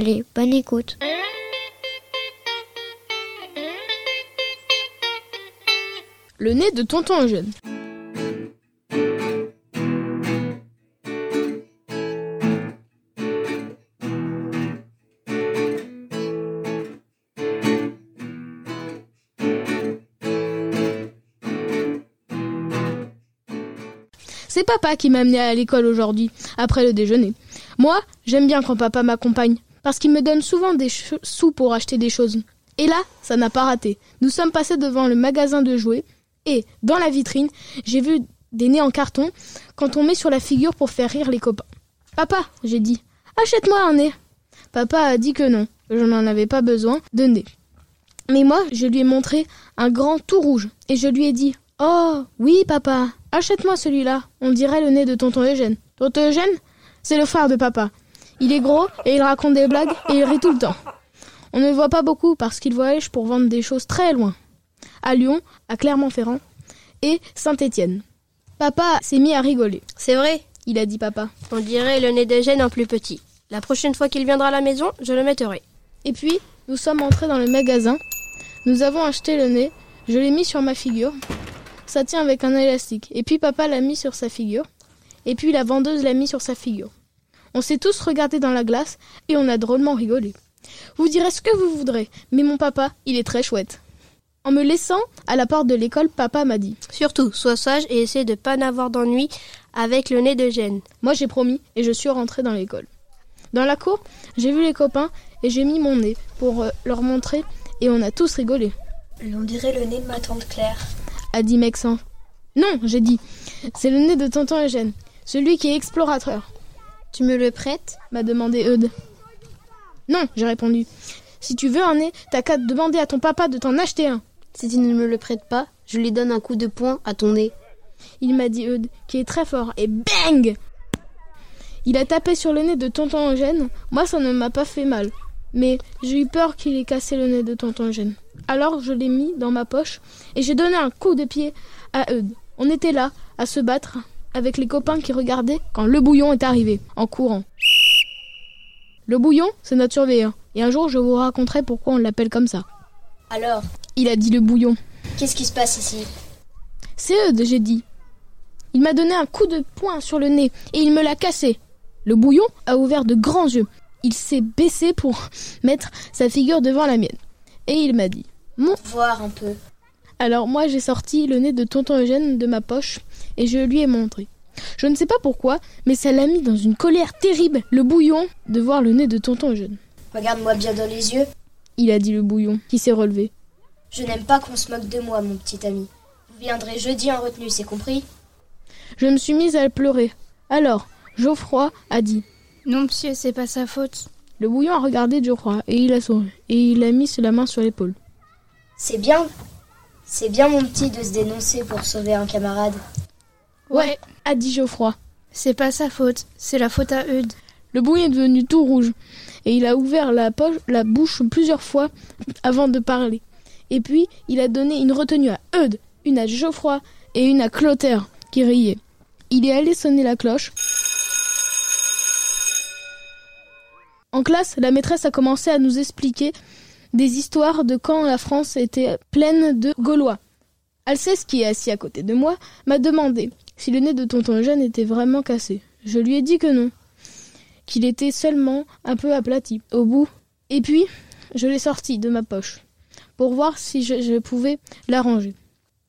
Allez, bonne écoute. Le nez de tonton Eugène. C'est papa qui m'a amené à l'école aujourd'hui, après le déjeuner. Moi, j'aime bien quand papa m'accompagne, parce qu'il me donne souvent des sous pour acheter des choses. Et là, ça n'a pas raté. Nous sommes passés devant le magasin de jouets, et, dans la vitrine, j'ai vu des nez en carton quand on met sur la figure pour faire rire les copains. Papa, j'ai dit, achète-moi un nez. Papa a dit que non, je n'en avais pas besoin de nez. Mais moi, je lui ai montré un grand tout rouge, et je lui ai dit, oh, oui, papa, Achète-moi celui-là, on dirait le nez de tonton Eugène. Tonton Eugène C'est le frère de papa. Il est gros et il raconte des blagues et il rit tout le temps. On ne le voit pas beaucoup parce qu'il voyage pour vendre des choses très loin. À Lyon, à Clermont-Ferrand et Saint-Étienne. Papa s'est mis à rigoler. C'est vrai, il a dit papa. On dirait le nez d'Eugène en plus petit. La prochaine fois qu'il viendra à la maison, je le mettrai. Et puis, nous sommes entrés dans le magasin. Nous avons acheté le nez. Je l'ai mis sur ma figure ça tient avec un élastique. Et puis papa l'a mis sur sa figure. Et puis la vendeuse l'a mis sur sa figure. On s'est tous regardés dans la glace et on a drôlement rigolé. Vous direz ce que vous voudrez, mais mon papa, il est très chouette. En me laissant à la porte de l'école, papa m'a dit Surtout, sois sage et essaie de pas n'avoir d'ennui avec le nez de gêne. Moi j'ai promis et je suis rentrée dans l'école. Dans la cour, j'ai vu les copains et j'ai mis mon nez pour euh, leur montrer et on a tous rigolé. On dirait le nez de ma tante Claire a dit Mexan. Non, j'ai dit. C'est le nez de tonton Eugène, celui qui est explorateur. Tu me le prêtes m'a demandé Eudes. Non, j'ai répondu. Si tu veux un nez, t'as qu'à demander à ton papa de t'en acheter un. Si tu ne me le prêtes pas, je lui donne un coup de poing à ton nez. Il m'a dit Eudes, qui est très fort, et bang Il a tapé sur le nez de tonton Eugène. Moi, ça ne m'a pas fait mal. Mais j'ai eu peur qu'il ait cassé le nez de tonton Eugène. Alors je l'ai mis dans ma poche et j'ai donné un coup de pied à Eudes. On était là, à se battre, avec les copains qui regardaient quand le bouillon est arrivé, en courant. Le bouillon, c'est notre surveillant. Et un jour, je vous raconterai pourquoi on l'appelle comme ça. Alors Il a dit le bouillon. Qu'est-ce qui se passe ici? C'est Eudes, j'ai dit. Il m'a donné un coup de poing sur le nez et il me l'a cassé. Le bouillon a ouvert de grands yeux. Il s'est baissé pour mettre sa figure devant la mienne. Et il m'a dit Voir un peu. Alors moi j'ai sorti le nez de tonton Eugène de ma poche et je lui ai montré. Je ne sais pas pourquoi, mais ça l'a mis dans une colère terrible, le bouillon, de voir le nez de tonton Eugène. Regarde-moi bien dans les yeux. Il a dit le bouillon, qui s'est relevé. Je n'aime pas qu'on se moque de moi, mon petit ami. Vous viendrez jeudi en retenue, c'est compris? Je me suis mise à pleurer. Alors, Geoffroy a dit Non, monsieur, c'est pas sa faute. Le bouillon a regardé Geoffroy et il a souri, et il a mis la main sur l'épaule. C'est bien. C'est bien, mon petit, de se dénoncer pour sauver un camarade. Ouais, a dit Geoffroy. C'est pas sa faute, c'est la faute à Eudes. Le bouillon est devenu tout rouge, et il a ouvert la, poche, la bouche plusieurs fois avant de parler. Et puis, il a donné une retenue à Eudes, une à Geoffroy et une à Clotaire, qui riait. Il est allé sonner la cloche. En classe, la maîtresse a commencé à nous expliquer des histoires de quand la France était pleine de Gaulois. Alceste, qui est assis à côté de moi, m'a demandé si le nez de tonton Eugène était vraiment cassé. Je lui ai dit que non, qu'il était seulement un peu aplati au bout. Et puis, je l'ai sorti de ma poche pour voir si je, je pouvais l'arranger.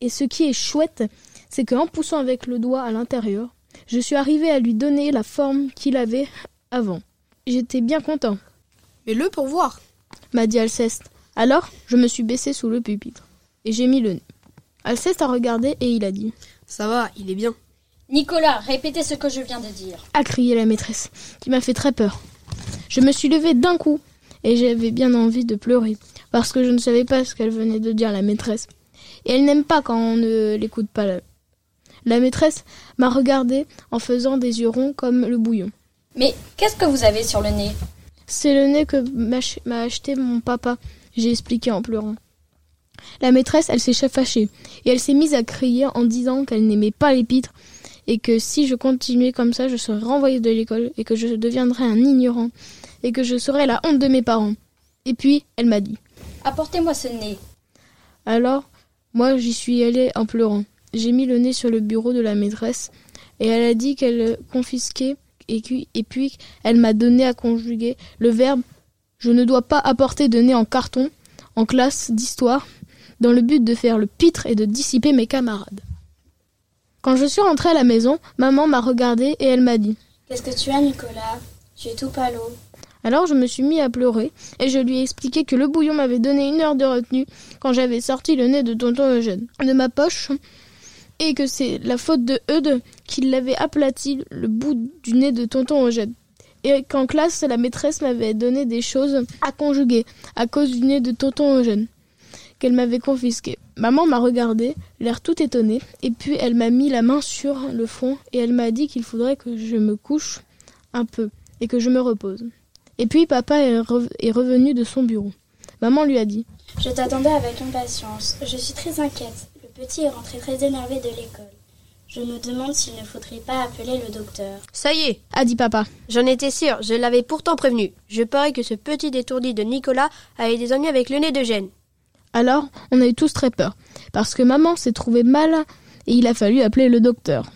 Et ce qui est chouette, c'est qu'en poussant avec le doigt à l'intérieur, je suis arrivé à lui donner la forme qu'il avait avant. J'étais bien content, Mets-le pour voir. M'a dit Alceste. Alors, je me suis baissé sous le pupitre et j'ai mis le nez. Alceste a regardé et il a dit Ça va, il est bien. Nicolas, répétez ce que je viens de dire. a crié la maîtresse, qui m'a fait très peur. Je me suis levée d'un coup et j'avais bien envie de pleurer parce que je ne savais pas ce qu'elle venait de dire la maîtresse. Et elle n'aime pas quand on ne l'écoute pas. La, la maîtresse m'a regardé en faisant des yeux ronds comme le bouillon. Mais qu'est-ce que vous avez sur le nez? C'est le nez que m'a ch- m'a acheté mon papa, j'ai expliqué en pleurant. La maîtresse, elle s'est fâchée et elle s'est mise à crier en disant qu'elle n'aimait pas les pitres et que si je continuais comme ça, je serais renvoyée de l'école et que je deviendrais un ignorant et que je serais la honte de mes parents. Et puis, elle m'a dit. Apportez-moi ce nez. Alors, moi, j'y suis allée en pleurant. J'ai mis le nez sur le bureau de la maîtresse et elle a dit qu'elle confisquait et, puis elle m'a donné à conjuguer le verbe je ne dois pas apporter de nez en carton en classe d'histoire dans le but de faire le pitre et de dissiper mes camarades. Quand je suis rentrée à la maison, maman m'a regardée et elle m'a dit. Qu'est-ce que tu as, Nicolas? Tu es tout pâle. Alors je me suis mis à pleurer et je lui ai expliqué que le bouillon m'avait donné une heure de retenue quand j'avais sorti le nez de tonton Eugène de ma poche et que c'est la faute de Eudes qui l'avait aplati le bout du nez de tonton Eugène. Et qu'en classe, la maîtresse m'avait donné des choses à conjuguer à cause du nez de tonton Eugène qu'elle m'avait confisqué. Maman m'a regardé, l'air tout étonné, et puis elle m'a mis la main sur le front et elle m'a dit qu'il faudrait que je me couche un peu et que je me repose. Et puis papa est revenu de son bureau. Maman lui a dit Je t'attendais avec impatience. Je suis très inquiète. Le petit est rentré très énervé de l'école. Je me demande s'il ne faudrait pas appeler le docteur. Ça y est, a dit papa. j'en étais sûr, je l'avais pourtant prévenu. Je parie que ce petit détourdi de Nicolas a eu des ennuis avec le nez de Gênes. Alors, on a eu tous très peur, parce que maman s'est trouvée mal et il a fallu appeler le docteur.